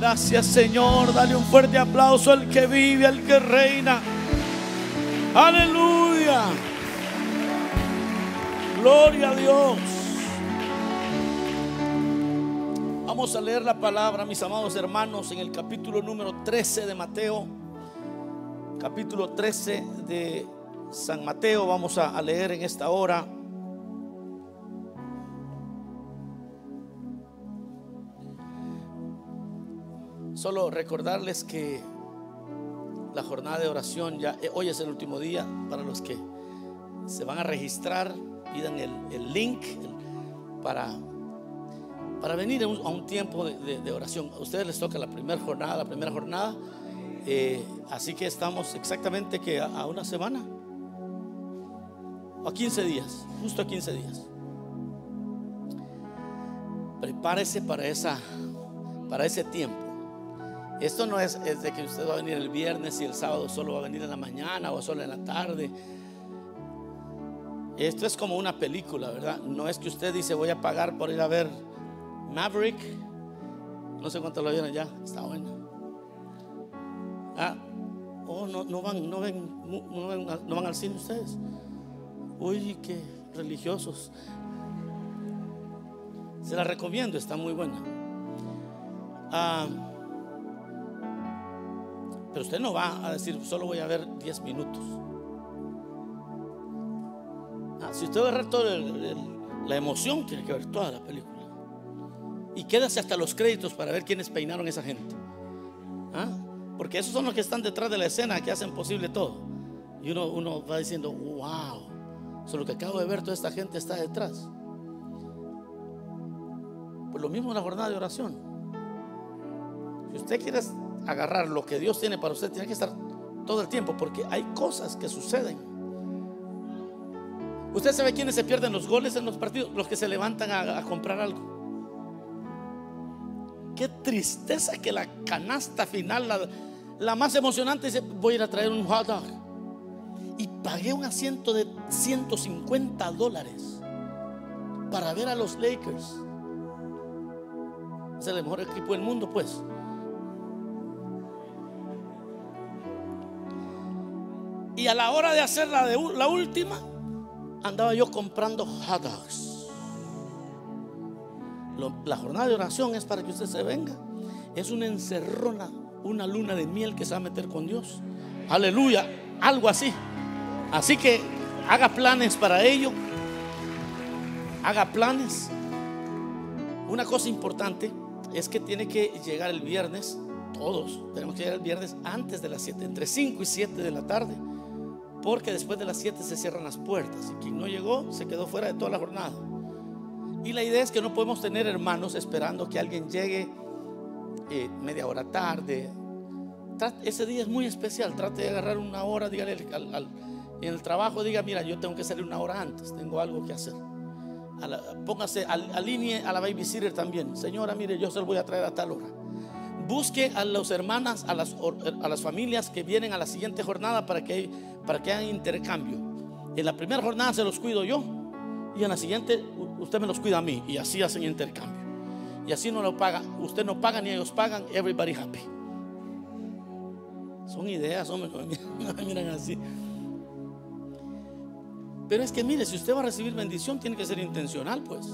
Gracias Señor, dale un fuerte aplauso al que vive, al que reina. Aleluya. Gloria a Dios. Vamos a leer la palabra, mis amados hermanos, en el capítulo número 13 de Mateo. Capítulo 13 de San Mateo. Vamos a, leer en esta hora. Solo recordarles que la jornada de oración ya eh, hoy es el último día para los que se van a registrar, pidan el, link para, para venir a un, tiempo de, oración. A ustedes les toca la primera jornada, la primera jornada. Eh, así que estamos exactamente que a, una semana, a 15 días, justo a 15 días. Prepárese para, esa, para ese tiempo. Esto no es, de que usted va a venir el viernes y el sábado solo va a venir en la mañana o solo en la tarde. Esto es como una película, ¿verdad? No es que usted dice voy a pagar por ir a ver Maverick. No sé cuánto lo vieron ya, está bueno. Ah, oh, no, no van, no ven, no, ven, no van al cine ustedes. Uy, qué religiosos. Se la recomiendo, está muy buena. Ah, pero usted no va a decir, solo voy a ver 10 minutos. Ah, si usted va a ver toda la emoción, tiene que ver toda la película. Y quédase hasta los créditos para ver quiénes peinaron a esa gente. ¿Ah? Porque esos son los que están detrás de la escena que hacen posible todo. Y uno, uno va diciendo, wow, solo que acabo de ver, toda esta gente está detrás. Pues lo mismo en la jornada de oración. Si usted quiere agarrar lo que Dios tiene para usted, tiene que estar todo el tiempo, porque hay cosas que suceden. Usted sabe quiénes se pierden los goles en los partidos, los que se levantan a, comprar algo. Qué tristeza que la canasta final, la, más emocionante, dice, voy a ir a traer un hot dog. Y pagué un asiento de 150 dólares para ver a los Lakers. Es el mejor equipo del mundo, pues. Y a la hora de hacer la, de, la última, andaba yo comprando hot dogs. la jornada de oración es para que usted se venga. Es una encerrona, una luna de miel que se va a meter con Dios. Aleluya, algo así. Así que haga planes para ello. Haga planes. Una cosa importante es que tiene que llegar el viernes. Todos tenemos que llegar el viernes antes de las 7, entre 5 y 7 de la tarde porque después de las 7 se cierran las puertas y quien no llegó se quedó fuera de toda la jornada. Y la idea es que no podemos tener hermanos esperando que alguien llegue eh, media hora tarde. Ese día es muy especial, trate de agarrar una hora, dígale en el trabajo, diga, mira, yo tengo que salir una hora antes, tengo algo que hacer. póngase, alinee a la babysitter también. Señora, mire, yo se lo voy a traer a tal hora busque a las hermanas, a las, a las familias que vienen a la siguiente jornada para que, para que hagan intercambio. En la primera jornada se los cuido yo y en la siguiente usted me los cuida a mí y así hacen intercambio. Y así no lo paga, usted no paga ni ellos pagan, everybody happy. Son ideas, hombre, miran así. Pero es que mire, si usted va a recibir bendición, tiene que ser intencional, pues.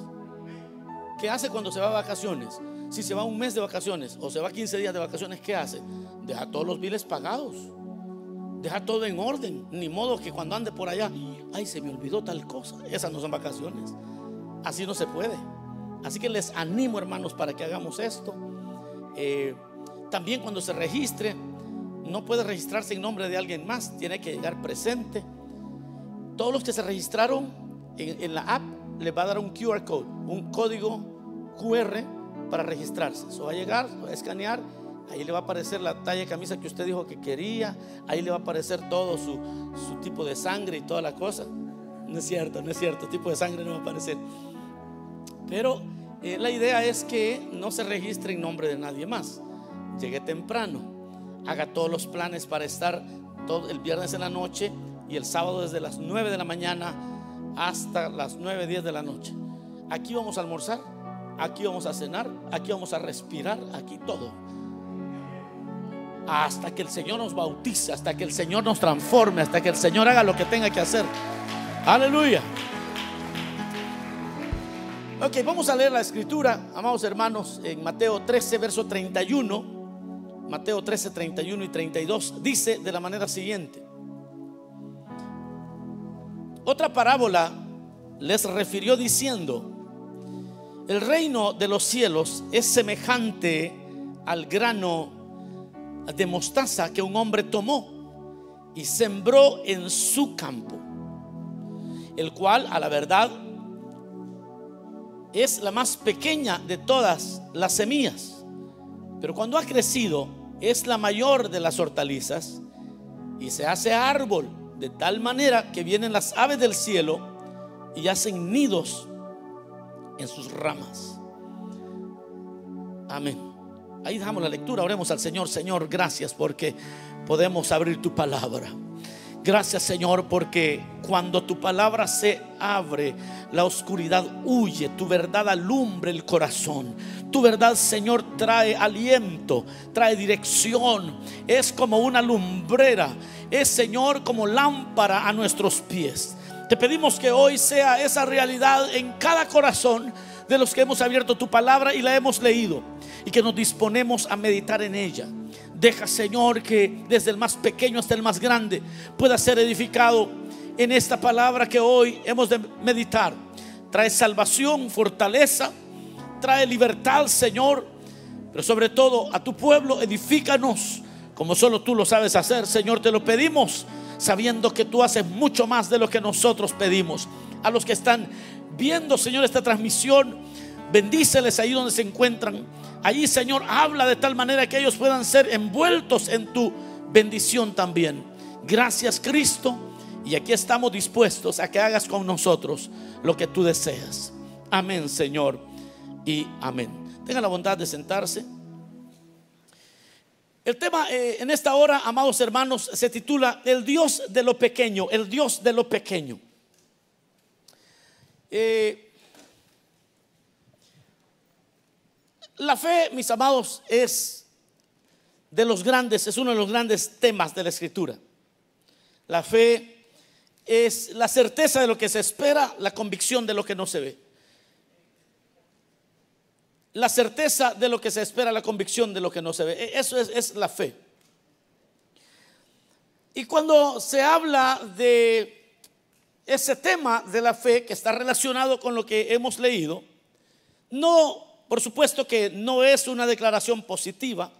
¿Qué hace cuando se va a vacaciones? Si se va un mes de vacaciones o se va 15 días de vacaciones, ¿qué hace? Deja todos los biles pagados. Deja todo en orden. Ni modo que cuando ande por allá, ay, se me olvidó tal cosa. Esas no son vacaciones. Así no se puede. Así que les animo, hermanos, para que hagamos esto. Eh, también cuando se registre, no puede registrarse en nombre de alguien más. Tiene que llegar presente. Todos los que se registraron en, en la app les va a dar un QR code, un código QR para registrarse. Eso va a llegar, va a escanear, ahí le va a aparecer la talla de camisa que usted dijo que quería, ahí le va a aparecer todo su, tipo de sangre y toda la cosa. No es cierto, no es cierto, tipo de sangre no va a aparecer. Pero eh, la idea es que no se registre en nombre de nadie más. Llegue temprano, haga todos los planes para estar todo el viernes en la noche y el sábado desde las 9 de la mañana hasta las 9, 10 de la noche. Aquí vamos a almorzar aquí vamos a cenar, aquí vamos a respirar, aquí todo. Hasta que el Señor nos bautice, hasta que el Señor nos transforme, hasta que el Señor haga lo que tenga que hacer. Aleluya. Ok, vamos a leer la escritura, amados hermanos, en Mateo 13, verso 31. Mateo 13, 31 y 32 dice de la manera siguiente. Otra parábola les refirió diciendo, el reino de los cielos es semejante al grano de mostaza que un hombre tomó y sembró en su campo, el cual a la verdad es la más pequeña de todas las semillas, pero cuando ha crecido es la mayor de las hortalizas y se hace árbol de tal manera que vienen las aves del cielo y hacen nidos en sus ramas. Amén. Ahí dejamos la lectura, oremos al Señor, Señor, gracias porque podemos abrir tu palabra. Gracias Señor porque cuando tu palabra se abre, la oscuridad huye, tu verdad alumbre el corazón. Tu verdad Señor trae aliento, trae dirección. Es como una lumbrera, es Señor como lámpara a nuestros pies. Te pedimos que hoy sea esa realidad en cada corazón de los que hemos abierto tu palabra y la hemos leído y que nos disponemos a meditar en ella. Deja, Señor, que desde el más pequeño hasta el más grande pueda ser edificado en esta palabra que hoy hemos de meditar. Trae salvación, fortaleza, trae libertad, Señor, pero sobre todo a tu pueblo, edifícanos como solo tú lo sabes hacer, Señor, te lo pedimos, sabiendo que tú haces mucho más de lo que nosotros pedimos. A los que están viendo, Señor, esta transmisión, bendíceles ahí donde se encuentran Allí, Señor, habla de tal manera que ellos puedan ser envueltos en tu bendición también. Gracias, Cristo. Y aquí estamos dispuestos a que hagas con nosotros lo que tú deseas. Amén, Señor. Y amén. Tenga la bondad de sentarse. El tema eh, en esta hora, amados hermanos, se titula El Dios de lo pequeño, el Dios de lo pequeño. Eh, La fe, mis amados, es de los grandes, es uno de los grandes temas de la escritura. La fe es la certeza de lo que se espera, la convicción de lo que no se ve. La certeza de lo que se espera, la convicción de lo que no se ve. E, eso es, es la fe. Y cuando se habla de ese tema de la fe que está relacionado con lo que hemos leído, no por supuesto que no es una declaración positiva,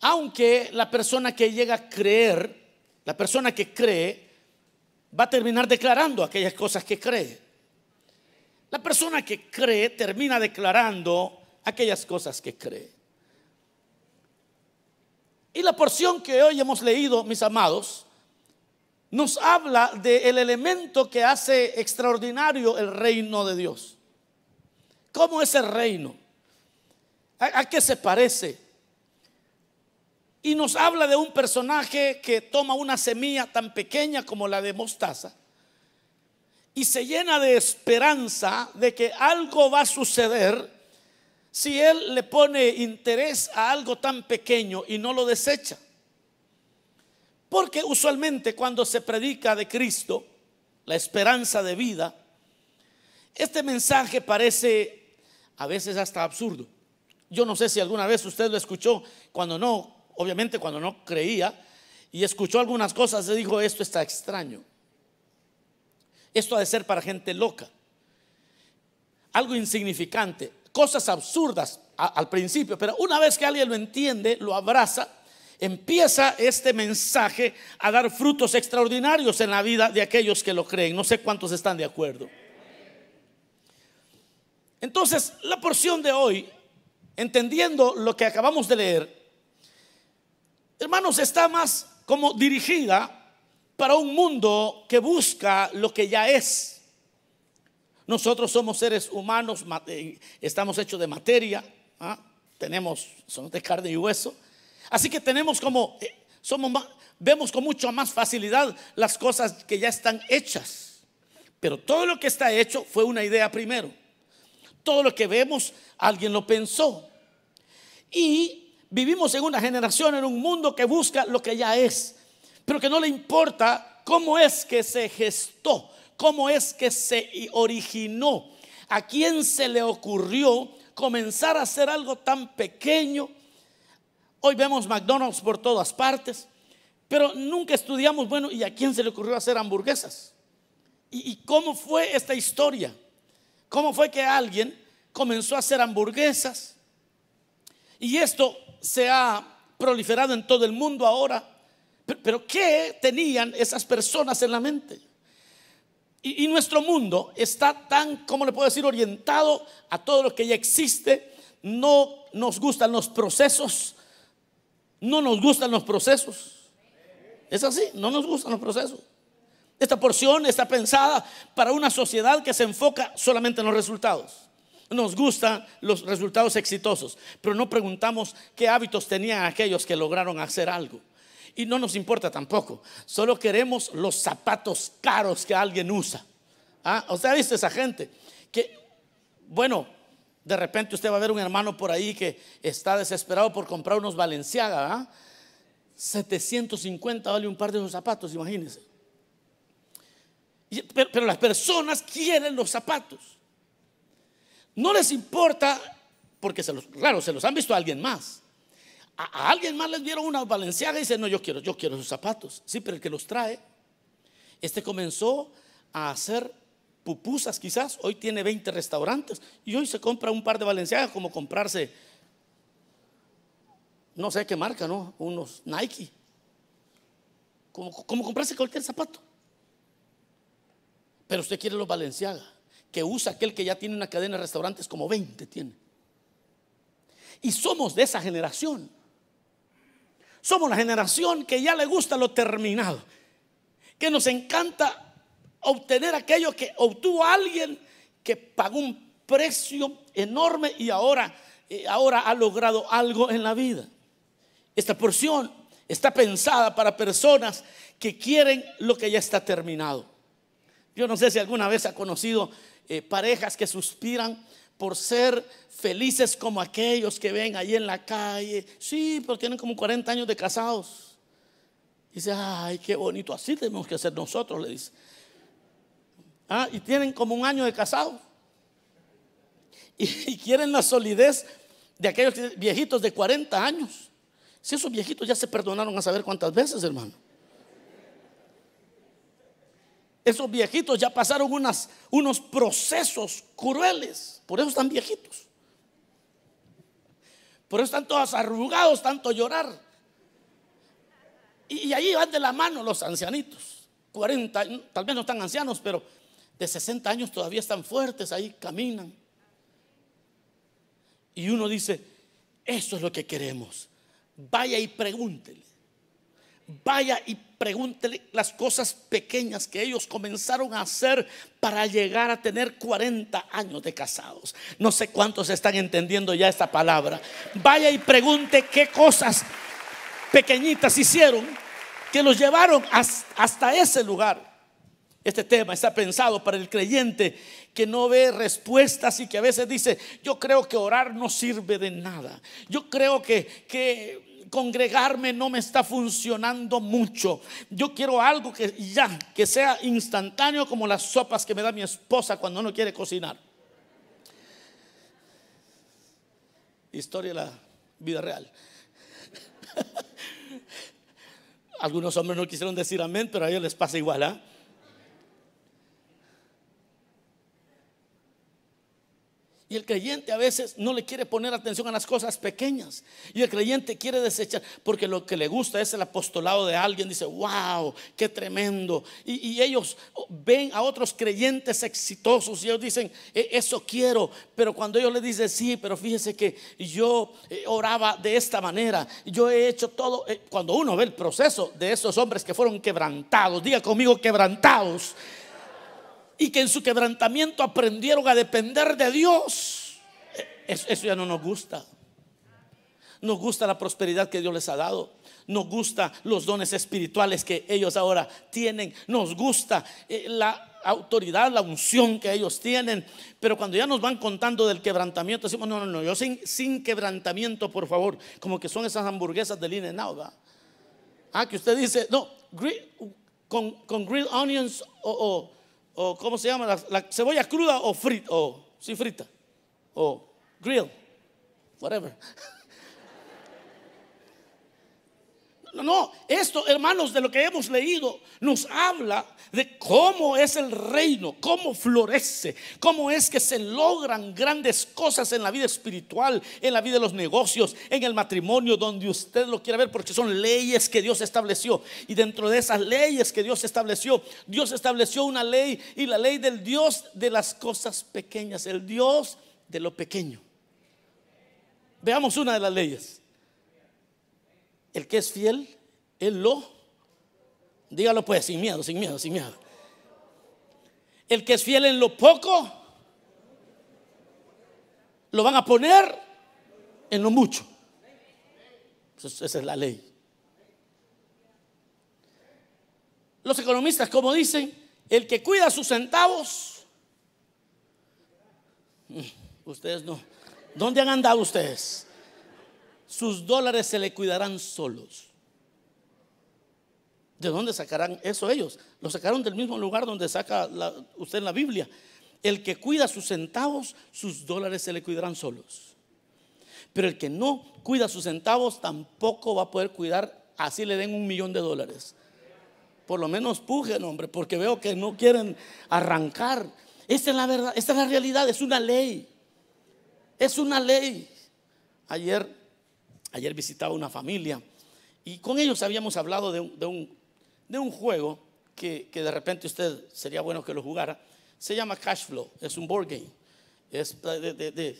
aunque la persona que llega a creer, la persona que cree, va a terminar declarando aquellas cosas que cree. La persona que cree termina declarando aquellas cosas que cree. Y la porción que hoy hemos leído, mis amados, nos habla del elemento que hace extraordinario el reino de Dios. ¿Cómo es el reino? ¿A, qué se parece? Y nos habla de un personaje que toma una semilla tan pequeña como la de mostaza y se llena de esperanza de que algo va a suceder si él le pone interés a algo tan pequeño y no lo desecha. Porque usualmente cuando se predica de Cristo, la esperanza de vida, este mensaje parece a veces hasta absurdo. Yo no sé si alguna vez usted lo escuchó cuando no, obviamente cuando no creía, y escuchó algunas cosas y dijo, esto está extraño. Esto ha de ser para gente loca. Algo insignificante, cosas absurdas al principio, pero una vez que alguien lo entiende, lo abraza, empieza este mensaje a dar frutos extraordinarios en la vida de aquellos que lo creen. No sé cuántos están de acuerdo. Entonces, la porción de hoy, entendiendo lo que acabamos de leer, hermanos, está más como dirigida para un mundo que busca lo que ya es. Nosotros somos seres humanos, eh, estamos hechos de materia, ¿ah? tenemos, somos de carne y hueso. Así que tenemos como, eh, somos vemos con mucha más facilidad las cosas que ya están hechas. Pero todo lo que está hecho fue una idea primero. Todo lo que vemos, alguien lo pensó. Y vivimos en una generación, en un mundo que busca lo que ya es, pero que no le importa cómo es que se gestó, cómo es que se originó, a quién se le ocurrió comenzar a hacer algo tan pequeño. Hoy vemos McDonald's por todas partes, pero nunca estudiamos, bueno, ¿y a quién se le ocurrió hacer hamburguesas? ¿Y, cómo fue esta historia? ¿Cómo fue que alguien comenzó a hacer hamburguesas? Y esto se ha proliferado en todo el mundo ahora. Pero, ¿qué tenían esas personas en la mente? Y, nuestro mundo está tan, ¿cómo le puedo decir?, orientado a todo lo que ya existe. No nos gustan los procesos. No nos gustan los procesos. Es así, no nos gustan los procesos. Esta porción está pensada para una sociedad que se enfoca solamente en los resultados. Nos gustan los resultados exitosos, pero no preguntamos qué hábitos tenían aquellos que lograron hacer algo. Y no nos importa tampoco. Solo queremos los zapatos caros que alguien usa. ¿Ah? ¿Usted ha visto esa gente? Que, bueno, de repente usted va a ver un hermano por ahí que está desesperado por comprar unos Valenciaga. 750 ¿ah? vale un par de esos zapatos, imagínense. Pero, las personas quieren los zapatos. No les importa, porque se los, se los han visto a alguien más. A, alguien más les dieron una valenciaga y dice, no, yo quiero, yo quiero esos zapatos. Sí, pero el que los trae, este comenzó a hacer pupusas quizás, hoy tiene 20 restaurantes y hoy se compra un par de valenciagas como comprarse, no sé qué marca, ¿no? Unos Nike. Como, como comprarse cualquier zapato. Pero usted quiere los Valenciaga, que usa aquel que ya tiene una cadena de restaurantes como 20 tiene. Y somos de esa generación. Somos la generación que ya le gusta lo terminado, que nos encanta obtener aquello que obtuvo alguien que pagó un precio enorme y ahora, eh, ahora ha logrado algo en la vida. Esta porción está pensada para personas que quieren lo que ya está terminado. Yo no sé si alguna vez ha conocido eh, parejas que suspiran por ser felices como aquellos que ven ahí en la calle. Sí, pero tienen como 40 años de casados. dice, ay, qué bonito, así tenemos que ser nosotros, le dice. Ah, y tienen como un año de casados. Y, y quieren la solidez de aquellos viejitos de 40 años. Si esos viejitos ya se perdonaron a saber cuántas veces, hermano. Esos viejitos ya pasaron unos procesos crueles. Por eso están viejitos. Por eso están todos arrugados, tanto llorar. Y, y ahí van de la mano los ancianitos. 40, tal vez no están ancianos, pero de 60 años todavía están fuertes, ahí caminan. Y uno dice, eso es lo que queremos. Vaya y pregúntele. Vaya y pregúntele las cosas pequeñas que ellos comenzaron a hacer para llegar a tener 40 años de casados. No sé cuántos están entendiendo ya esta palabra. Vaya y pregunte qué cosas pequeñitas hicieron que los llevaron hasta ese lugar. Este tema está pensado para el creyente que no ve respuestas y que a veces dice, yo creo que orar no sirve de nada. Yo creo que, que congregarme no me está funcionando mucho. Yo quiero algo que ya, que sea instantáneo como las sopas que me da mi esposa cuando no quiere cocinar. Historia de la vida real. Algunos hombres no quisieron decir amén, pero a ellos les pasa igual. ¿ah? Y el creyente a veces no le quiere poner atención a las cosas pequeñas. Y el creyente quiere desechar, porque lo que le gusta es el apostolado de alguien. Dice, wow, qué tremendo. Y, ellos ven a otros creyentes exitosos y ellos dicen, e, eso quiero. Pero cuando ellos le dicen, sí, pero fíjese que yo eh, oraba de esta manera. Yo he hecho todo. Eh, cuando uno ve el proceso de esos hombres que fueron quebrantados, diga conmigo quebrantados y que en su quebrantamiento aprendieron a depender de Dios. Eso ya no nos gusta. Nos gusta la prosperidad que Dios les ha dado. Nos gusta los dones espirituales que ellos ahora tienen. Nos gusta eh, la autoridad, la unción que ellos tienen. Pero cuando ya nos van contando del quebrantamiento, decimos, no, no, no, yo sin, quebrantamiento, por favor, como que son esas hamburguesas de In and Ah, que usted dice, no, con, con grilled onions o, ¿cómo se llama? La, cebolla cruda o frita, o sí frita, o grill, whatever. No, esto, hermanos, de lo que hemos leído, nos habla de cómo es el reino, cómo florece, cómo es que se logran grandes cosas en la vida espiritual, en la vida de los negocios, en el matrimonio, donde usted lo quiera ver, porque son leyes que Dios estableció. Y dentro de esas leyes que Dios estableció, Dios estableció una ley y la ley del Dios de las cosas pequeñas, el Dios de lo pequeño. Veamos una de las leyes. El que es fiel, él lo. Dígalo pues, sin miedo, sin miedo, sin miedo. El que es fiel en lo poco, lo van a poner en lo mucho. Esa es la ley. Los economistas, como dicen, el que cuida sus centavos, mm, ustedes no. ¿Dónde han andado ustedes? Sus dólares se le cuidarán solos. ¿De dónde sacarán eso ellos? Lo sacaron del mismo lugar donde saca usted en la Biblia. El que cuida sus centavos, sus dólares se le cuidarán solos. Pero el que no cuida sus centavos tampoco va a poder cuidar, así le den un millón de dólares. Por lo menos pujen, hombre, porque veo que no quieren arrancar. Esta es la verdad, esta es la realidad, es una ley. Es una ley. Ayer Ayer visitaba una familia y con ellos habíamos hablado de un, juego que, de repente usted sería bueno que lo jugara. Se llama Cash Flow, es un board game, es de,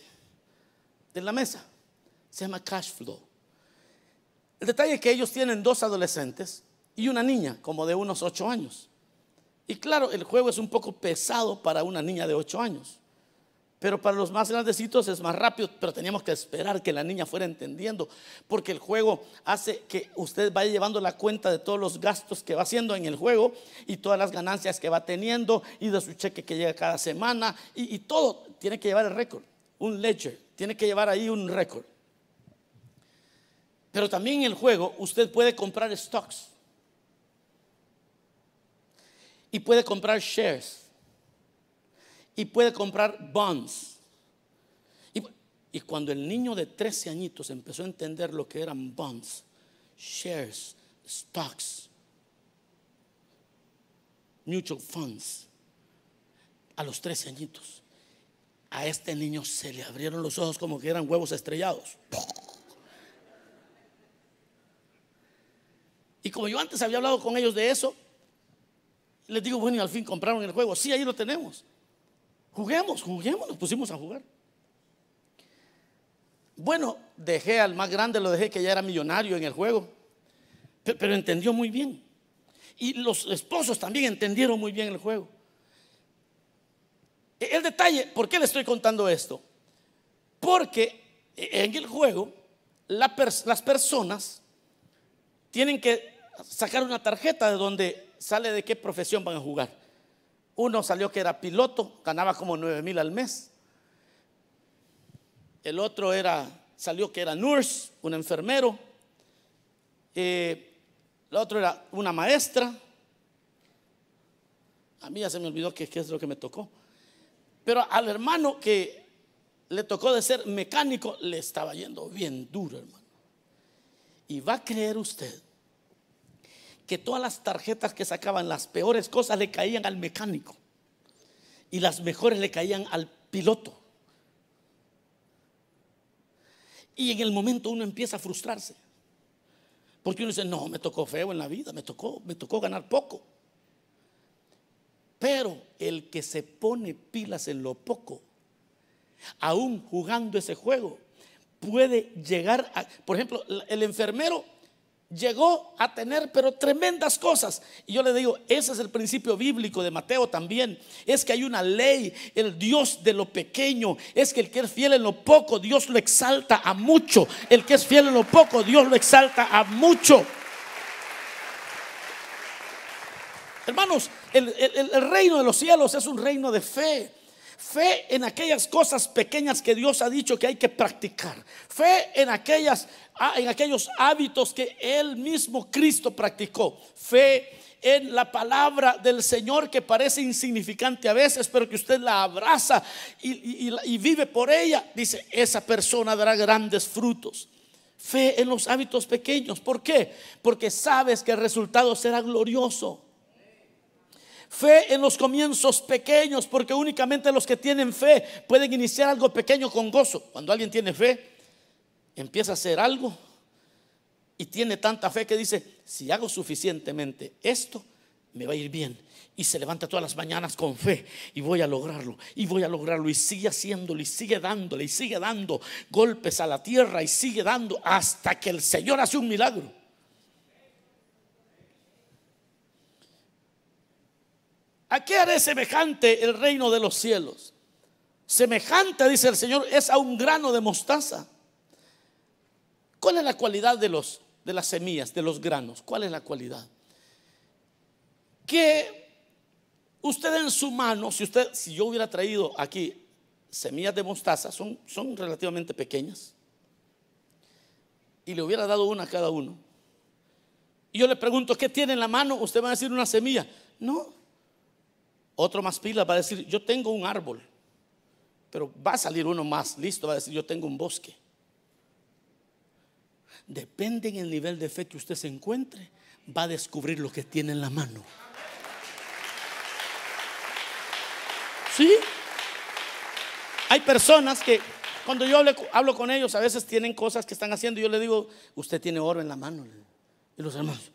de la mesa. Se llama Cash Flow. El detalle es que ellos tienen dos adolescentes y una niña como de unos ocho años. Y claro, el juego es un poco pesado para una niña de ocho años. Pero para los más grandecitos es más rápido, pero teníamos que esperar que la niña fuera entendiendo, porque el juego hace que usted vaya llevando la cuenta de todos los gastos que va haciendo en el juego y todas las ganancias que va teniendo y de su cheque que llega cada semana y, todo tiene que llevar el récord, un ledger, tiene que llevar ahí un récord. Pero también en el juego usted puede comprar stocks y puede comprar shares y puede comprar bonds. Y, cuando el niño de 13 añitos empezó a entender lo que eran bonds, shares, stocks, mutual funds, a los 13 añitos, a este niño se le abrieron los ojos como que eran huevos estrellados. Y como yo antes había hablado con ellos de eso, les digo, bueno, y al fin compraron el juego. Sí, ahí lo tenemos. Juguemos, juguemos, nos pusimos a jugar. Bueno, dejé al más grande, lo dejé que ya era millonario en el juego, pero, entendió muy bien. Y los esposos también entendieron muy bien el juego. E, el detalle, ¿por qué le estoy contando esto? Porque en el juego las personas tienen que sacar una tarjeta de donde sale de qué profesión van a jugar. Uno salió que era piloto, ganaba como 9 mil al mes. El otro era, salió que era nurse, un enfermero. Eh, el otro era una maestra. A mí ya se me olvidó qué es lo que me tocó. Pero al hermano que le tocó de ser mecánico, le estaba yendo bien duro, hermano. Y va a creer usted que todas las tarjetas que sacaban, las peores cosas le caían al mecánico y las mejores le caían al piloto. Y en el momento uno empieza a frustrarse. Porque uno dice, no, me tocó feo en la vida, me tocó, me tocó ganar poco. Pero el que se pone pilas en lo poco, aún jugando ese juego, puede llegar a, por ejemplo, el enfermero llegó a tener, pero tremendas cosas. Y yo le digo, ese es el principio bíblico de Mateo también. Es que hay una ley, el Dios de lo pequeño. Es que el que es fiel en lo poco, Dios lo exalta a mucho. El que es fiel en lo poco, Dios lo exalta a mucho. Hermanos, el, el reino de los cielos es un reino de fe. Fe en aquellas cosas pequeñas que Dios ha dicho que hay que practicar. Fe en, aquellas, ah, en aquellos hábitos que Él mismo Cristo practicó. Fe en la palabra del Señor que parece insignificante a veces, pero que usted la abraza y, y vive por ella. Dice, esa persona dará grandes frutos. Fe en los hábitos pequeños. ¿Por qué? Porque sabes que el resultado será glorioso. Fe en los comienzos pequeños, porque únicamente los que tienen fe pueden iniciar algo pequeño con gozo. Cuando alguien tiene fe, empieza a hacer algo y tiene tanta fe que dice, si hago suficientemente esto, me va a ir bien. Y se levanta todas las mañanas con fe y voy a lograrlo, y voy a lograrlo, y sigue haciéndolo, y sigue dándole, y sigue dando golpes a la tierra, y sigue dando hasta que el Señor hace un milagro. ¿A qué haré semejante el reino de los cielos? Semejante, dice el Señor, es a un grano de mostaza. ¿Cuál es la cualidad de, los, de las semillas, de los granos? ¿Cuál es la cualidad? Que usted en su mano, si usted, si yo hubiera traído aquí semillas de mostaza, son, son relativamente pequeñas, y le hubiera dado una a cada uno, y yo le pregunto, ¿qué tiene en la mano? Usted va a decir una semilla. No, otro más pila va a decir, yo tengo un árbol, pero va a salir uno más listo, va a decir, yo tengo un bosque. Depende en el nivel de fe que usted se encuentre, va a descubrir lo que tiene en la mano. ¿Sí? Hay personas que cuando yo hablo, con ellos, a veces tienen cosas que están haciendo y yo le digo, usted tiene oro en la mano. Y los hermanos,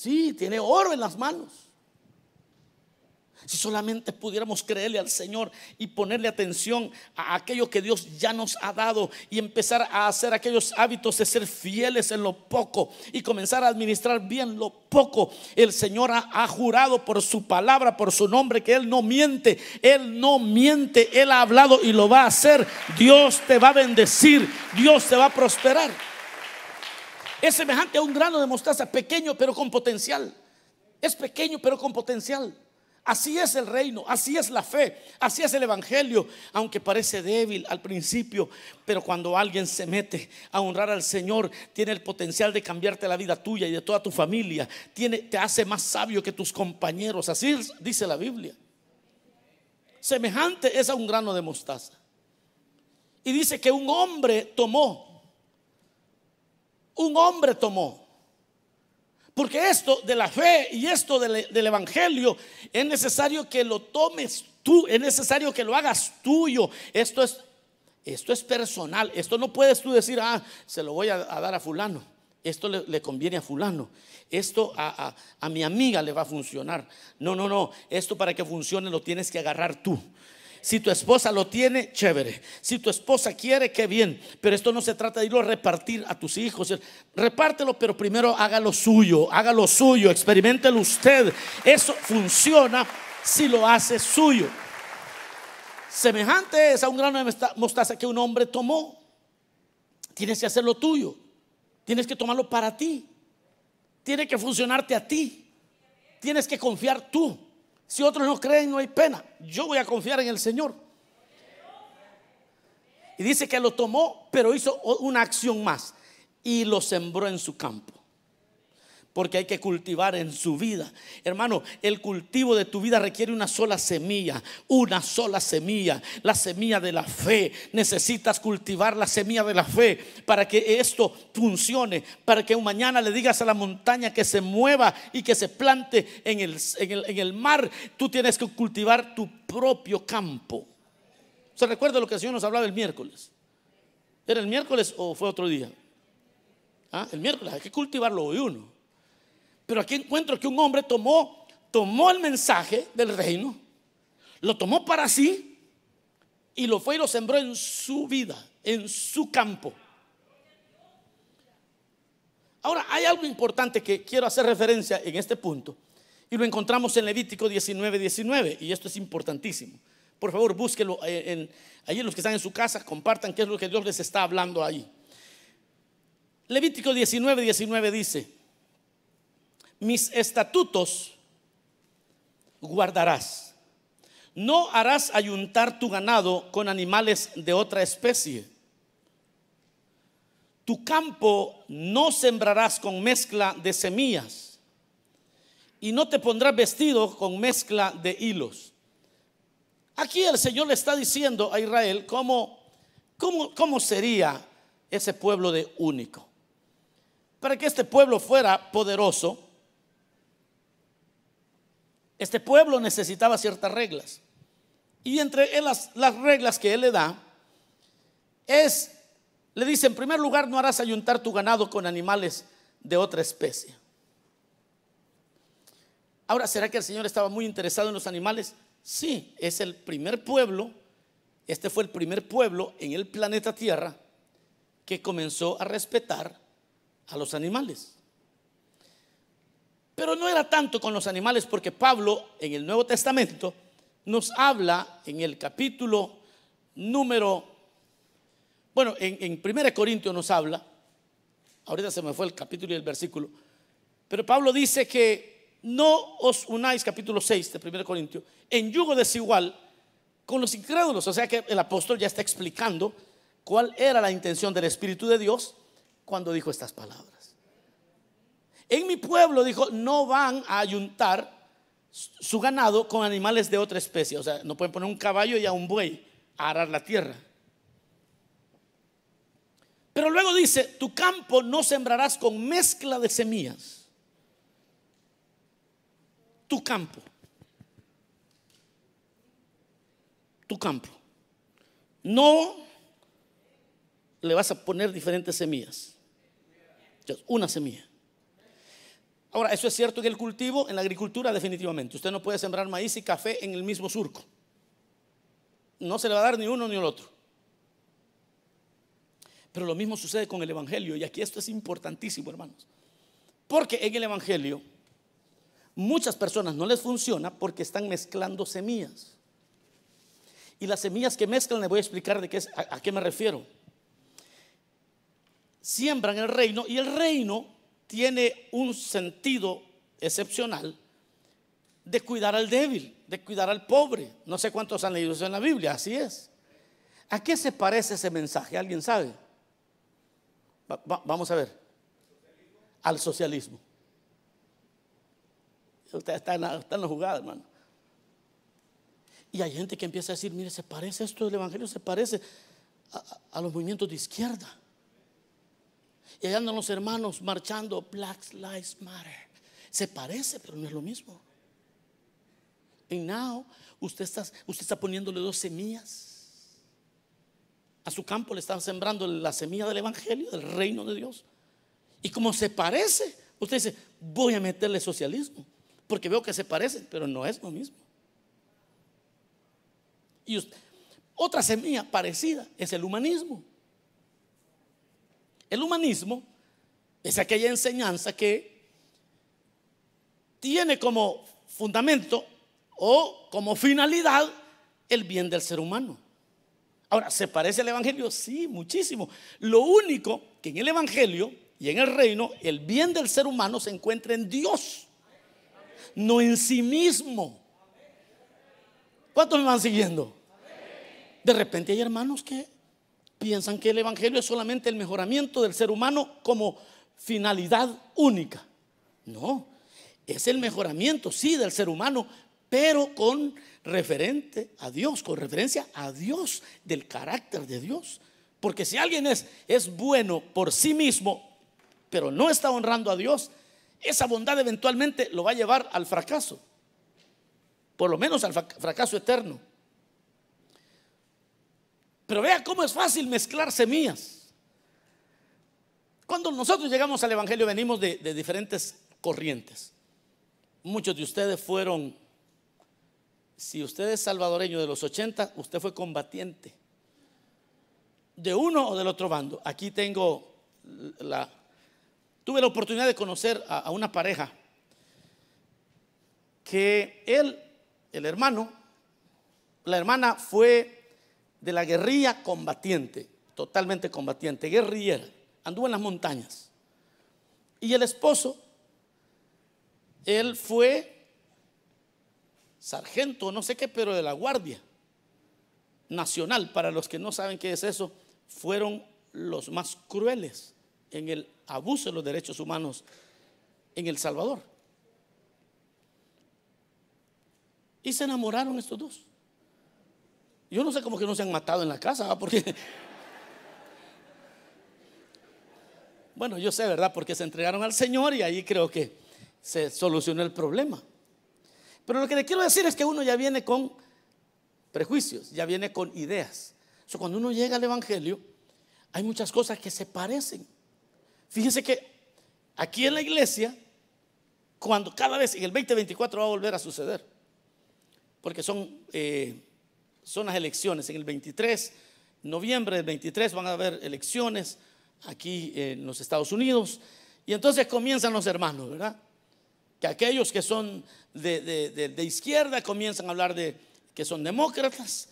Sí, tiene oro en las manos. Si solamente pudiéramos creerle al Señor y ponerle atención a aquello que Dios ya nos ha dado y empezar a hacer aquellos hábitos de ser fieles en lo poco y comenzar a administrar bien lo poco. El Señor ha, ha, jurado por su palabra, por su nombre, que Él no miente. Él no miente. Él ha hablado y lo va a hacer. Dios te va a bendecir. Dios te va a prosperar es semejante a un grano de mostaza, pequeño pero con potencial. Es pequeño pero con potencial. Así es el reino, así es la fe, así es el evangelio, aunque parece débil al principio, pero cuando alguien se mete a honrar al Señor, tiene el potencial de cambiarte la vida tuya y de toda tu familia, tiene, te hace más sabio que tus compañeros, así dice la Biblia. Semejante es a un grano de mostaza. Y dice que un hombre tomó un hombre tomó. Porque esto de la fe y esto del, Evangelio es necesario que lo tomes tú, es necesario que lo hagas tuyo. Esto es, esto es personal. Esto no puedes tú decir, ah, se lo voy a, dar a fulano. Esto le, conviene a fulano. Esto a, a mi amiga le va a funcionar. No, no, no. Esto para que funcione lo tienes que agarrar tú. Si tu esposa lo tiene, chévere. Si tu esposa quiere, qué bien. Pero esto no se trata de irlo a repartir a tus hijos. Repártelo, pero primero haga lo suyo. Haga lo suyo. Experimentelo usted. Eso funciona si lo hace suyo. Semejante es a un grano de mostaza que un hombre tomó. Tienes que hacerlo tuyo. Tienes que tomarlo para ti. Tiene que funcionarte a ti. Tienes que confiar tú. Si otros no creen, no hay pena. Yo voy a confiar en el Señor. Y dice que lo tomó, pero hizo una acción más. Y lo sembró en su campo porque hay que cultivar en su vida. Hermano, el cultivo de tu vida requiere una sola semilla, una sola semilla, la semilla de la fe. Necesitas cultivar la semilla de la fe para que esto funcione, para que mañana le digas a la montaña que se mueva y que se plante en el, en el, mar. Tú tienes que cultivar tu propio campo. ¿Se recuerda lo que el Señor nos hablaba el miércoles? ¿Era el miércoles o fue otro día? ¿Ah? El miércoles, hay que cultivarlo hoy uno. Pero aquí encuentro que un hombre tomó, tomó el mensaje del reino, lo tomó para sí y lo fue y lo sembró en su vida, en su campo. Ahora, hay algo importante que quiero hacer referencia en este punto. Y lo encontramos en Levítico 19, 19. Y esto es importantísimo. Por favor, búsquelo eh, en, allí los que están en su casa, compartan qué es lo que Dios les está hablando ahí. Levítico 19, 19 dice, mis estatutos guardarás. No harás ayuntar tu ganado con animales de otra especie. Tu campo no sembrarás con mezcla de semillas y no te pondrás vestido con mezcla de hilos. Aquí el Señor le está diciendo a Israel cómo, cómo, cómo sería ese pueblo de único. Para que este pueblo fuera poderoso, este pueblo necesitaba ciertas reglas. Y entre las, las reglas que él le da es, le dice, en primer lugar, no harás ayuntar tu ganado con animales de otra especie. Ahora, ¿será que el Señor estaba muy interesado en los animales? Sí, es el primer pueblo, este fue el primer pueblo en el planeta Tierra que comenzó a respetar a los animales. Pero no era tanto con los animales porque Pablo en el Nuevo Testamento nos habla en el capítulo número, bueno, en, en 1 Corintios nos habla, ahorita se me fue el capítulo y el versículo, pero Pablo dice que no os unáis, capítulo 6 de 1 Corintios, en yugo desigual con los incrédulos. O sea que el apóstol ya está explicando cuál era la intención del Espíritu de Dios cuando dijo estas palabras. En mi pueblo, dijo, no van a ayuntar su ganado con animales de otra especie. O sea, no pueden poner un caballo y a un buey a arar la tierra. Pero luego dice, tu campo no sembrarás con mezcla de semillas. Tu campo. Tu campo. No le vas a poner diferentes semillas. Una semilla. Ahora, eso es cierto en el cultivo, en la agricultura definitivamente. Usted no puede sembrar maíz y café en el mismo surco. No se le va a dar ni uno ni el otro. Pero lo mismo sucede con el Evangelio. Y aquí esto es importantísimo, hermanos. Porque en el Evangelio muchas personas no les funciona porque están mezclando semillas. Y las semillas que mezclan, le voy a explicar de qué a, a qué me refiero. Siembran el reino y el reino tiene un sentido excepcional de cuidar al débil, de cuidar al pobre. No sé cuántos han leído eso en la Biblia, así es. ¿A qué se parece ese mensaje? ¿Alguien sabe? vamos a ver. Al socialismo. Usted está en, la, jugada, hermano. Y hay gente que empieza a decir, mire, se parece esto del Evangelio, se parece a los movimientos de izquierda. Y allá andan los hermanos marchando, Black Lives Matter. Se parece, pero no es lo mismo. Y now, usted está, usted poniéndole dos semillas. A su campo le están sembrando la semilla del Evangelio, del reino de Dios. Y como se parece, usted dice, voy a meterle socialismo. Porque veo que se parece, pero no es lo mismo. Y otra semilla parecida es el humanismo. El humanismo es aquella enseñanza que tiene como fundamento o como finalidad el bien del ser humano. Ahora, ¿se parece al Evangelio? Sí, muchísimo. Lo único que en el Evangelio y en el reino, el bien del ser humano se encuentra en Dios, no en sí mismo. ¿Cuántos me van siguiendo? De repente hay hermanos que piensan que el Evangelio es solamente el mejoramiento del ser humano como finalidad única. No, es el mejoramiento, sí, del ser humano, pero con referente a Dios, con referencia a Dios, del carácter de Dios. Porque si alguien es, es bueno por sí mismo, pero no está honrando a Dios, esa bondad eventualmente lo va a llevar al fracaso, por lo menos al fracaso eterno. Pero vea cómo es fácil mezclar semillas. Cuando nosotros llegamos al Evangelio venimos de, diferentes corrientes. Muchos de ustedes fueron, si usted es salvadoreño de los 80, usted fue combatiente. De uno o del otro bando. Aquí tengo la... Tuve la oportunidad de conocer a, a una pareja que él, el hermano, la hermana fue de la guerrilla combatiente, totalmente combatiente, guerrillera, anduvo en las montañas. Y el esposo Él fue sargento, no sé qué, pero de la Guardia Nacional. Para los que no saben qué es eso, fueron los más crueles en el abuso de los derechos humanos en El Salvador. Y se enamoraron estos dos. Yo no sé cómo que no se han matado en la casa, porque... Bueno, yo sé, ¿verdad? Porque se entregaron al Señor y ahí creo que se solucionó el problema. Pero lo que le quiero decir es que uno ya viene con prejuicios, ya viene con ideas. O cuando uno llega al Evangelio, hay muchas cosas que se parecen. Fíjense que aquí en la iglesia, cuando cada vez en el 2024 va a volver a suceder, porque son, eh, son las elecciones, en el 23, noviembre del 23 van a haber elecciones aquí en los Estados Unidos, y entonces comienzan los hermanos, ¿verdad? Que aquellos que son de, izquierda comienzan a hablar de que son demócratas,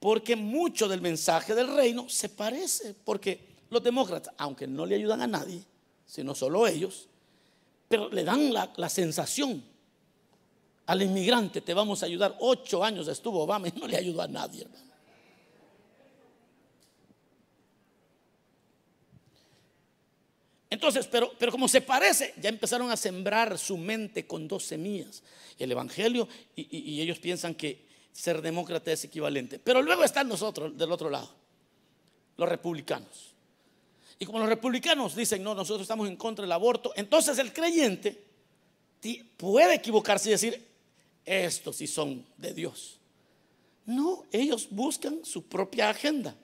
porque mucho del mensaje del reino se parece, porque los demócratas, aunque no le ayudan a nadie, sino solo ellos, pero le dan la, sensación al inmigrante, te vamos a ayudar. Ocho años estuvo Obama y no le ayudó a nadie, hermano. Entonces, pero, pero como se parece, ya empezaron a sembrar su mente con dos semillas, el Evangelio, y ellos piensan que ser demócrata es equivalente. Pero luego están nosotros del otro lado, los republicanos. Y como los republicanos dicen, no, nosotros estamos en contra del aborto, entonces el creyente puede equivocarse y decir, estos sí son de Dios. No, ellos buscan su propia agenda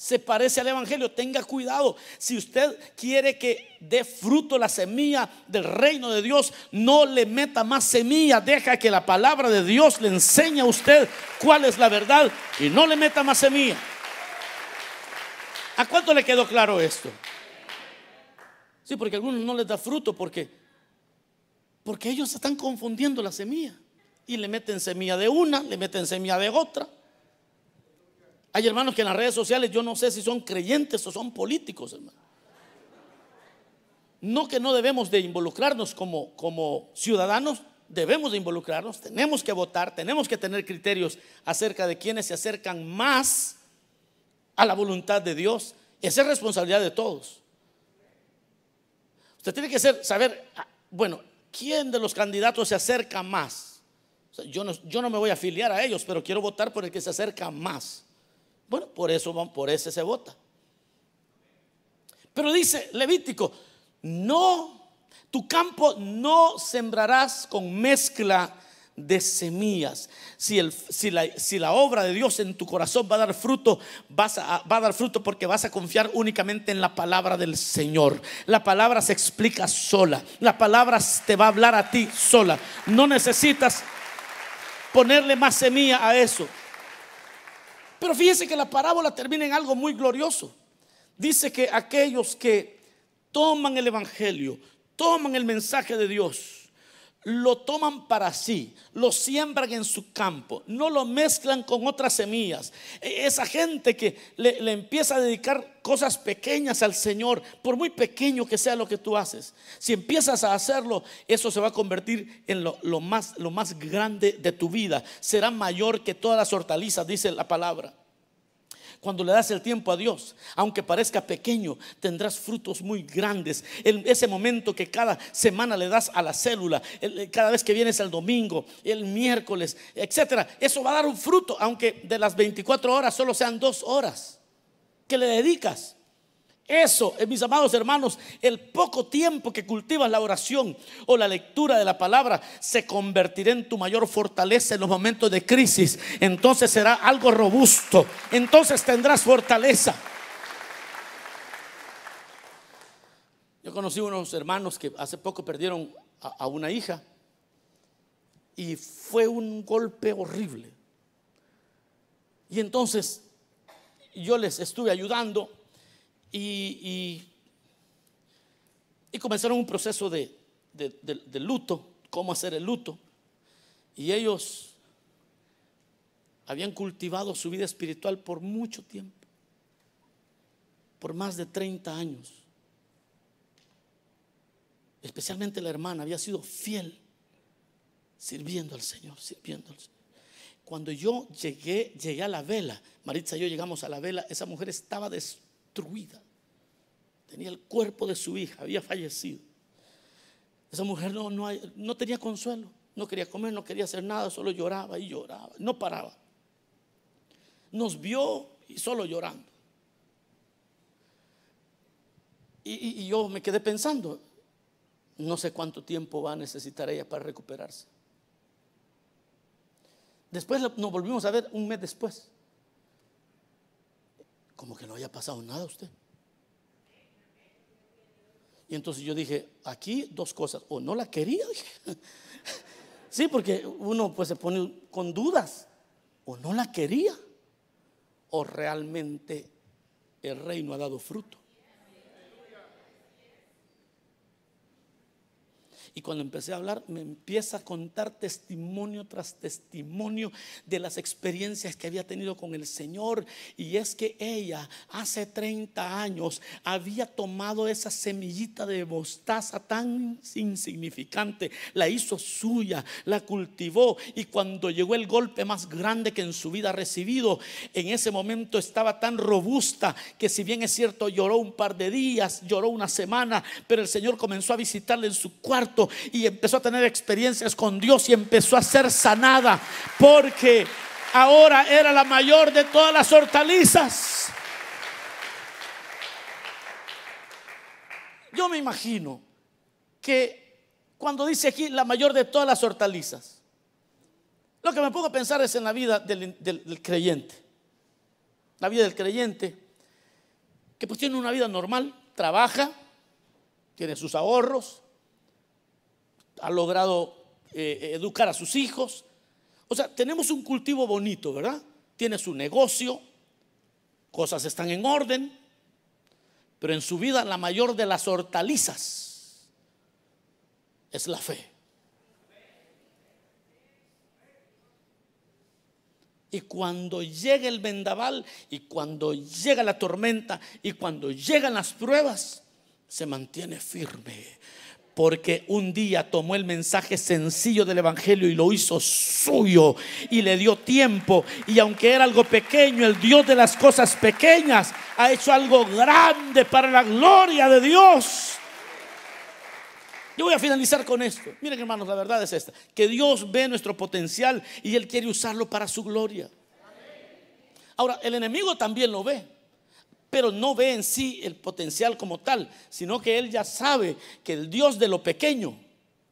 se parece al Evangelio. Tenga cuidado. Si usted quiere que dé fruto la semilla del reino de Dios, no le meta más semilla. Deja que la palabra de Dios le enseñe a usted cuál es la verdad y no le meta más semilla. ¿A cuánto le quedó claro esto? Sí, porque a algunos no les da fruto porque, porque ellos están confundiendo la semilla y le meten semilla de una, le meten semilla de otra. Hay hermanos que en las redes sociales yo no sé si son creyentes o son políticos, hermano. No que no debemos de involucrarnos como, como ciudadanos, debemos de involucrarnos, tenemos que votar, tenemos que tener criterios acerca de quienes se acercan más a la voluntad de Dios. Esa es responsabilidad de todos. Usted tiene que saber, ah, bueno, ¿quién de los candidatos se acerca más? Yo, no, yo no me voy a afiliar a ellos, pero quiero votar por el que se acerca más. Bueno, por eso por ese se vota. Pero dice Levítico, no, tu campo no sembrarás con mezcla de semillas. Si, el, si, la, si, la, obra de Dios en tu corazón va a dar fruto, vas a, va a dar fruto porque vas a confiar únicamente en la palabra del Señor. La palabra se explica sola. La palabra te va a hablar a ti sola. No necesitas ponerle más semilla a eso. Pero fíjese que la parábola termina en algo muy glorioso. Dice que aquellos que toman el Evangelio, toman el mensaje de Dios, lo toman para sí, lo siembran en su campo, no lo mezclan con otras semillas. E, esa gente que le, empieza a dedicar cosas pequeñas al Señor, por muy pequeño que sea lo que tú haces, si empiezas a hacerlo, eso se va a convertir en lo, más, lo más grande de tu vida. Será mayor que todas las hortalizas, dice la palabra. Cuando le das el tiempo a Dios, aunque parezca pequeño, tendrás frutos muy grandes. En ese momento que cada semana le das a la célula, cada vez que vienes el domingo, el miércoles, etcétera, eso va a dar un fruto, aunque de las 24 horas solo sean dos horas que le dedicas. Eso, mis amados hermanos, el poco tiempo que cultivas la oración o la lectura de la palabra se convertirá en tu mayor fortaleza en los momentos de crisis. Entonces será algo robusto. Entonces tendrás fortaleza. Yo conocí unos hermanos que hace poco perdieron a, una hija y fue un golpe horrible. Y entonces yo les estuve ayudando y, comenzaron un proceso de, de, luto, cómo hacer el luto. Y ellos habían cultivado su vida espiritual por mucho tiempo, por más de 30 años. especialmente la hermana, había sido fiel sirviendo al Señor, sirviendo al Señor. Cuando yo llegué, llegué a la vela, Maritza y yo llegamos a la vela, esa mujer estaba destruida. Tenía el cuerpo de su hija, había fallecido. Esa mujer no, no, no tenía consuelo, no quería comer, no quería hacer nada, solo lloraba y lloraba, no paraba. Nos vio y solo llorando. Y, y, yo me quedé pensando, no sé cuánto tiempo va a necesitar ella para recuperarse. Después nos volvimos a ver un mes después. Como que no haya pasado nada a usted. Y entonces yo dije, aquí dos cosas, o no la quería, sí, porque uno pues se pone con dudas, o no la quería, o realmente el reino ha dado fruto. Y cuando empecé a hablar, me empieza a contar testimonio tras testimonio de las experiencias que había tenido con el Señor. Y es que ella hace 30 años había tomado esa semillita de mostaza tan insignificante, la hizo suya, la cultivó. Y cuando llegó el golpe más grande que en su vida ha recibido, en ese momento estaba tan robusta que si bien es cierto lloró un par de días, lloró una semana, pero el Señor comenzó a visitarle en su cuarto y empezó a tener experiencias con Dios y empezó a ser sanada porque ahora era la mayor de todas las hortalizas. Yo me imagino que cuando dice aquí la mayor de todas las hortalizas, lo que me pongo a pensar es en la vida del, del creyente. La vida del creyente, que pues tiene una vida normal, trabaja, tiene sus ahorros, ha logrado eh, educar a sus hijos. O sea, tenemos un cultivo bonito, ¿verdad? Tiene su negocio, cosas están en orden, pero en su vida la mayor de las hortalizas es la fe. Y cuando llega el vendaval, y cuando llega la tormenta, y cuando llegan las pruebas, se mantiene firme porque un día tomó el mensaje sencillo del Evangelio y lo hizo suyo y le dio tiempo. Y aunque era algo pequeño, el Dios de las cosas pequeñas ha hecho algo grande para la gloria de Dios. Yo voy a finalizar con esto. Miren hermanos, la verdad es esta, que Dios ve nuestro potencial y Él quiere usarlo para su gloria. Ahora, el enemigo también lo ve pero no ve en sí el potencial como tal, sino que él ya sabe que el Dios de lo pequeño,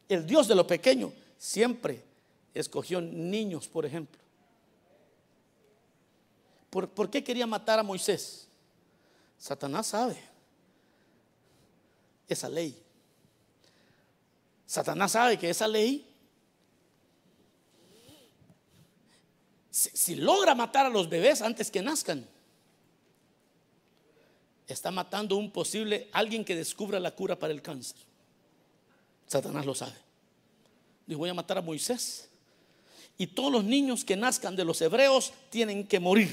el Dios de lo pequeño, siempre escogió niños, por ejemplo. ¿Por, qué quería matar a Moisés? Satanás sabe esa ley. Satanás sabe que esa ley, si logra matar a los bebés antes que nazcan, está matando un posible alguien que descubra la cura para el cáncer. Satanás lo sabe. Dijo, voy a matar a Moisés. Y todos los niños que nazcan de los hebreos tienen que morir.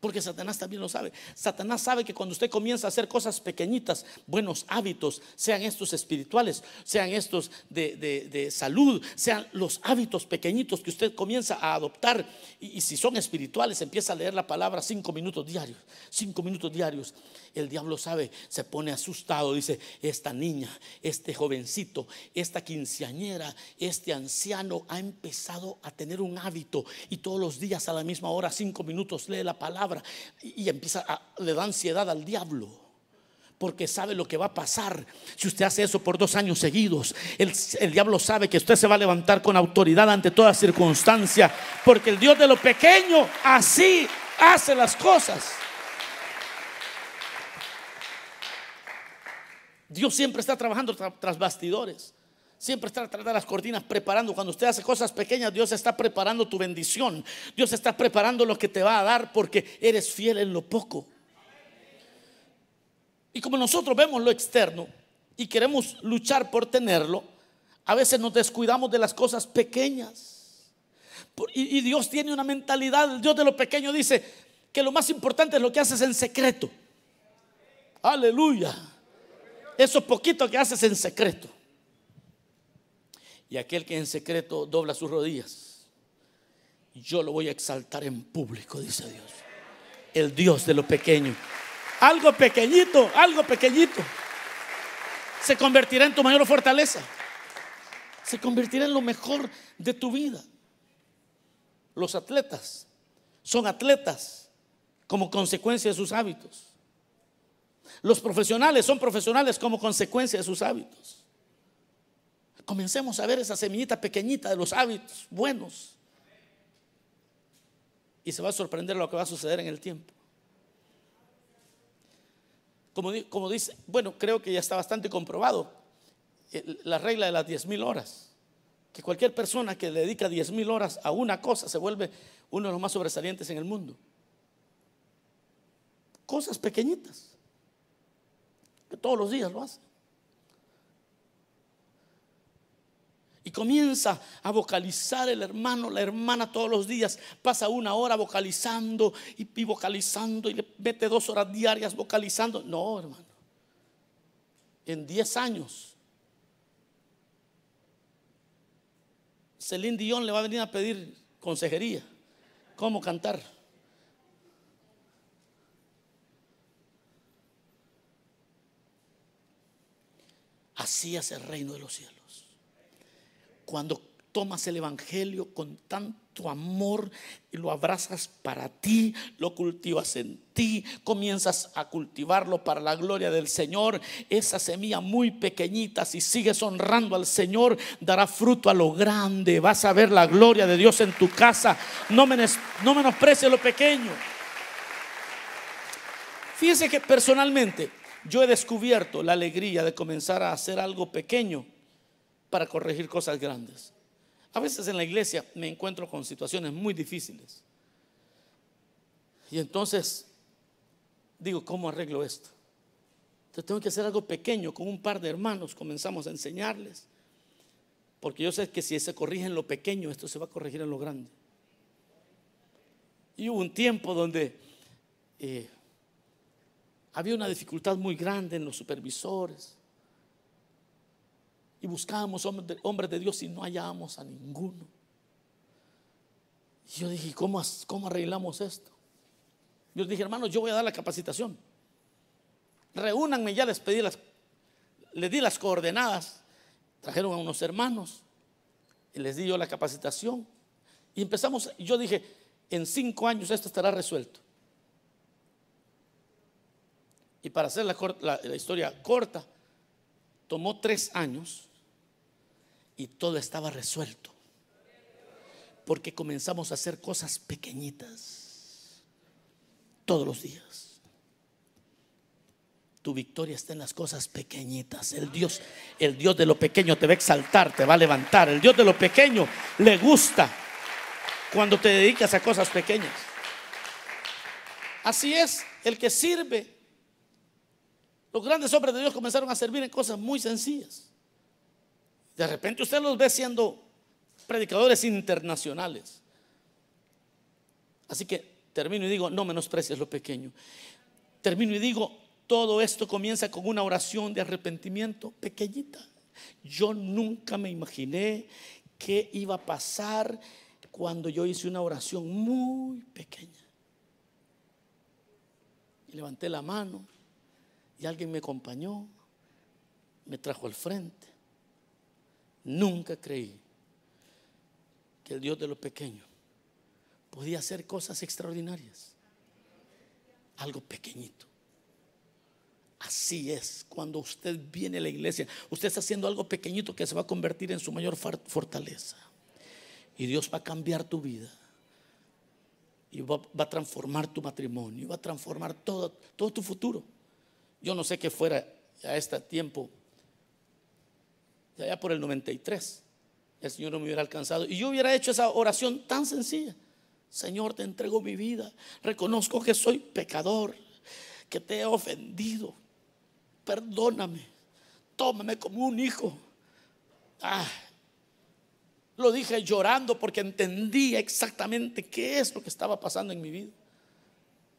Porque Satanás también lo sabe. Satanás sabe que cuando usted comienza a hacer cosas pequeñitas, buenos hábitos, sean estos espirituales, sean estos de, salud, sean los hábitos pequeñitos que usted comienza a adoptar, y, si son espirituales, empieza a leer la palabra cinco minutos diarios, cinco minutos diarios. El diablo sabe, se pone asustado, dice, esta niña, este jovencito, esta quinceañera, este anciano ha empezado a tener un hábito y todos los días a la misma hora, cinco minutos, lee la palabra y empieza a, le da ansiedad al diablo porque sabe lo que va a pasar si usted hace eso por dos años seguidos. El, el, diablo sabe que usted se va a levantar con autoridad ante toda circunstancia, porque el Dios de lo pequeño así hace las cosas. Dios siempre está trabajando tras bastidores. Siempre está tras de las cortinas preparando. Cuando usted hace cosas pequeñas, Dios está preparando tu bendición. Dios está preparando lo que te va a dar porque eres fiel en lo poco. Y como nosotros vemos lo externo y queremos luchar por tenerlo, a veces nos descuidamos de las cosas pequeñas. Y, Dios tiene una mentalidad, el Dios de lo pequeño dice que lo más importante es lo que haces en secreto. Aleluya. Eso poquito que haces en secreto. Y aquel que en secreto dobla sus rodillas, yo lo voy a exaltar en público, dice Dios. El Dios de lo pequeño. Algo pequeñito, algo pequeñito. Se convertirá en tu mayor fortaleza. Se convertirá en lo mejor de tu vida. Los atletas son atletas como consecuencia de sus hábitos. Los profesionales son profesionales como consecuencia de sus hábitos. Comencemos a ver esa semillita pequeñita de los hábitos buenos. Y se va a sorprender lo que va a suceder en el tiempo. Como, como dice, bueno, creo que ya está bastante comprobado eh, la regla de las 10 mil horas. Que cualquier persona que le dedica 10 mil horas a una cosa se vuelve uno de los más sobresalientes en el mundo. Cosas pequeñitas, que todos los días lo hace. Y comienza a vocalizar el hermano, la hermana todos los días. Pasa una hora vocalizando y, y, vocalizando y le mete dos horas diarias vocalizando. No, hermano. En 10 años, Celine Dion le va a venir a pedir consejería cómo cantar. Así es el reino de los cielos. Cuando tomas el Evangelio con tanto amor y lo abrazas para ti, lo cultivas en ti, comienzas a cultivarlo para la gloria del Señor. Esa semilla muy pequeñita, si sigues honrando al Señor, dará fruto a lo grande. Vas a ver la gloria de Dios en tu casa. No, no menosprecies lo pequeño. Fíjense que personalmente yo he descubierto la alegría de comenzar a hacer algo pequeño para corregir cosas grandes. A veces en la iglesia me encuentro con situaciones muy difíciles. Y entonces digo, ¿cómo arreglo esto? Entonces tengo que hacer algo pequeño con un par de hermanos, comenzamos a enseñarles. Porque yo sé que si se corrige en lo pequeño, esto se va a corregir en lo grande. Y hubo un tiempo donde eh, había una dificultad muy grande en los supervisores. Y buscábamos hombres de, Dios y no hallábamos a ninguno. Y yo dije, ¿cómo, ¿cómo arreglamos esto? Yo dije, hermanos, yo voy a dar la capacitación. Reúnanme, ya les pedí las, les di las coordenadas. Trajeron a unos hermanos y les di yo la capacitación. Y empezamos, yo dije, en cinco años esto estará resuelto. Y para hacer la historia corta, tomó tres años y todo estaba resuelto. Porque comenzamos a hacer cosas pequeñitas todos los días. Tu victoria está en las cosas pequeñitas. El Dios, el Dios de lo pequeño te va a exaltar, te va a levantar. El Dios de lo pequeño le gusta cuando te dedicas a cosas pequeñas. Así es, el que sirve. Los grandes hombres de Dios comenzaron a servir en cosas muy sencillas. De repente usted los ve siendo predicadores internacionales. Así que termino y digo, no menosprecies lo pequeño. Termino y digo, todo esto comienza con una oración de arrepentimiento pequeñita. Yo nunca me imaginé qué iba a pasar cuando yo hice una oración muy pequeña. Y levanté la mano y alguien me acompañó, me trajo al frente. Nunca creí que el Dios de lo pequeño podía hacer cosas extraordinarias. Algo pequeñito. Así es, cuando usted viene a la iglesia, usted está haciendo algo pequeñito que se va a convertir en su mayor fortaleza. Y Dios va a cambiar tu vida. Y va, a transformar tu matrimonio, va a transformar todo, todo tu futuro. Yo no sé qué fuera a este tiempo allá por el 93, el Señor no me hubiera alcanzado. Y yo hubiera hecho esa oración tan sencilla. Señor, te entrego mi vida. Reconozco que soy pecador, que te he ofendido. Perdóname. Tómame como un hijo. Ah, lo dije llorando porque entendía exactamente qué es lo que estaba pasando en mi vida.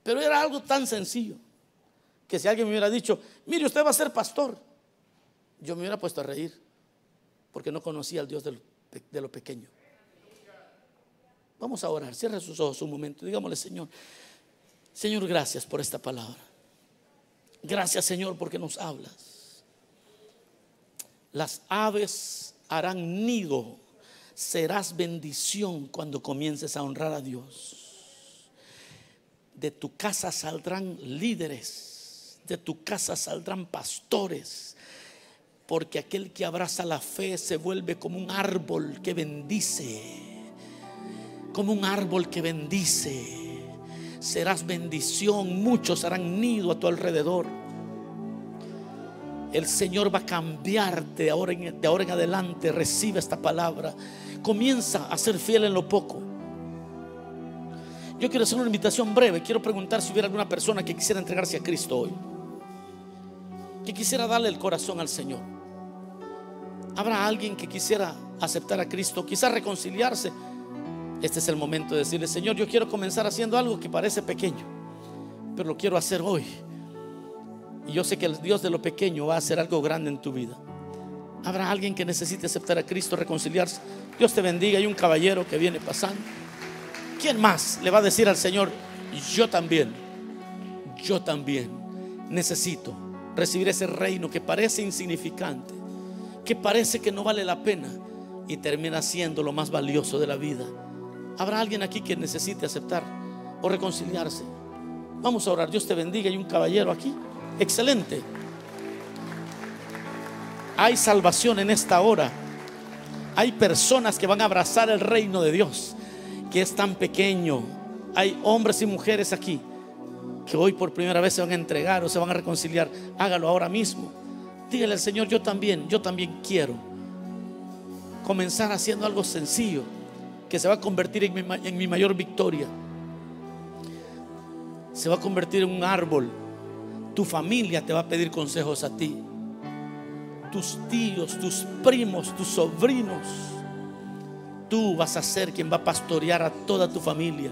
Pero era algo tan sencillo que si alguien me hubiera dicho, mire, usted va a ser pastor, yo me hubiera puesto a reír porque no conocía al Dios de lo, pequeño. Vamos a orar, cierre sus ojos un momento, digámosle Señor, Señor, gracias por esta palabra. Gracias Señor porque nos hablas. Las aves harán nido, serás bendición cuando comiences a honrar a Dios. De tu casa saldrán líderes, de tu casa saldrán pastores, porque aquel que abraza la fe se vuelve como un árbol que bendice, como un árbol que bendice. Serás bendición, muchos harán nido a tu alrededor. El Señor va a cambiarte de ahora, en, de ahora en adelante. Recibe esta palabra. Comienza a ser fiel en lo poco. Yo quiero hacer una invitación breve. Quiero preguntar si hubiera alguna persona que quisiera entregarse a Cristo hoy. Que quisiera darle el corazón al Señor. Habrá alguien que quisiera aceptar a Cristo, quizás reconciliarse. Este es el momento de decirle, Señor, yo quiero comenzar haciendo algo que parece pequeño, pero lo quiero hacer hoy. Y yo sé que el Dios de lo pequeño va a hacer algo grande en tu vida. Habrá alguien que necesite aceptar a Cristo, reconciliarse. Dios te bendiga. Hay un caballero que viene pasando. ¿Quién más le va a decir al Señor, yo también, yo también necesito recibir ese reino que parece insignificante, que parece que no vale la pena y termina siendo lo más valioso de la vida? ¿Habrá alguien aquí que necesite aceptar o reconciliarse? Vamos a orar. Dios te bendiga. Hay un caballero aquí. Excelente. Hay salvación en esta hora. Hay personas que van a abrazar el reino de Dios, que es tan pequeño. Hay hombres y mujeres aquí que hoy por primera vez se van a entregar o se van a reconciliar. Hágalo ahora mismo. Dígale al Señor, yo también, yo también quiero comenzar haciendo algo sencillo que se va a convertir en mi, en mi mayor victoria. Se va a convertir en un árbol tu familia te va a pedir consejos a ti. Tus tíos, tus primos, tus sobrinos. Tú vas a ser quien va a pastorear a toda tu familia.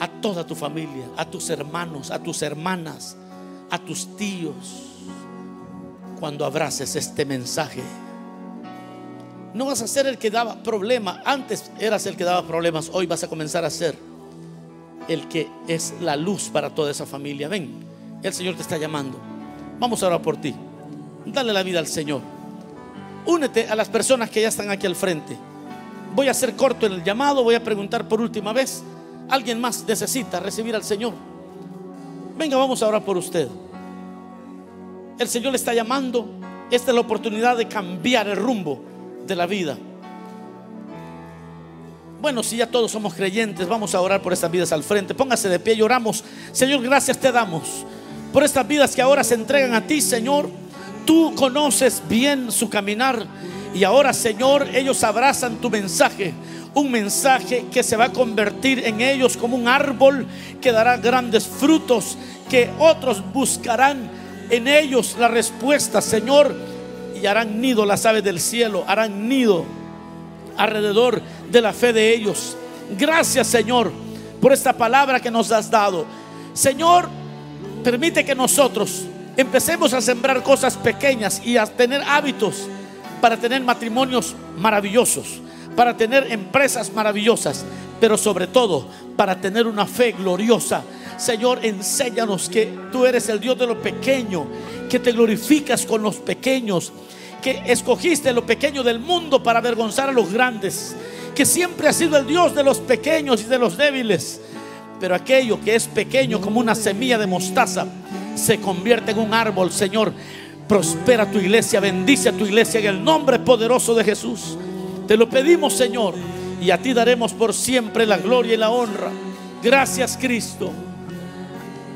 A toda tu familia, a tus hermanos, a tus hermanas, a tus tíos. Cuando abraces este mensaje. No vas a ser el que daba problemas. Antes eras el que daba problemas. Hoy vas a comenzar a ser el que es la luz para toda esa familia. Ven. El Señor te está llamando. Vamos a orar por ti. Dale la vida al Señor. Únete a las personas que ya están aquí al frente. Voy a ser corto en el llamado. Voy a preguntar por última vez. ¿Alguien más necesita recibir al Señor? Venga, vamos a orar por usted. El Señor le está llamando. Esta es la oportunidad de cambiar el rumbo de la vida. Bueno, si ya todos somos creyentes, vamos a orar por estas vidas al frente. Póngase de pie y oramos. Señor, gracias te damos por estas vidas que ahora se entregan a ti, Señor. Tú conoces bien su caminar y ahora, Señor, ellos abrazan tu mensaje. Un mensaje que se va a convertir en ellos como un árbol que dará grandes frutos, que otros buscarán en ellos la respuesta, Señor, y harán nido las aves del cielo, harán nido alrededor de la fe de ellos. Gracias, Señor, por esta palabra que nos has dado. Señor, permite que nosotros empecemos a sembrar cosas pequeñas y a tener hábitos para tener matrimonios maravillosos, para tener empresas maravillosas, pero sobre todo para tener una fe gloriosa. Señor, enséñanos que tú eres el Dios de lo pequeño, que te glorificas con los pequeños, que escogiste lo pequeño del mundo para avergonzar a los grandes, que siempre has sido el Dios de los pequeños y de los débiles pero aquello que es pequeño como una semilla de mostaza se convierte en un árbol, Señor. Prospera tu iglesia, bendice a tu iglesia en el nombre poderoso de Jesús. Te lo pedimos, Señor, y a ti daremos por siempre la gloria y la honra. Gracias, Cristo.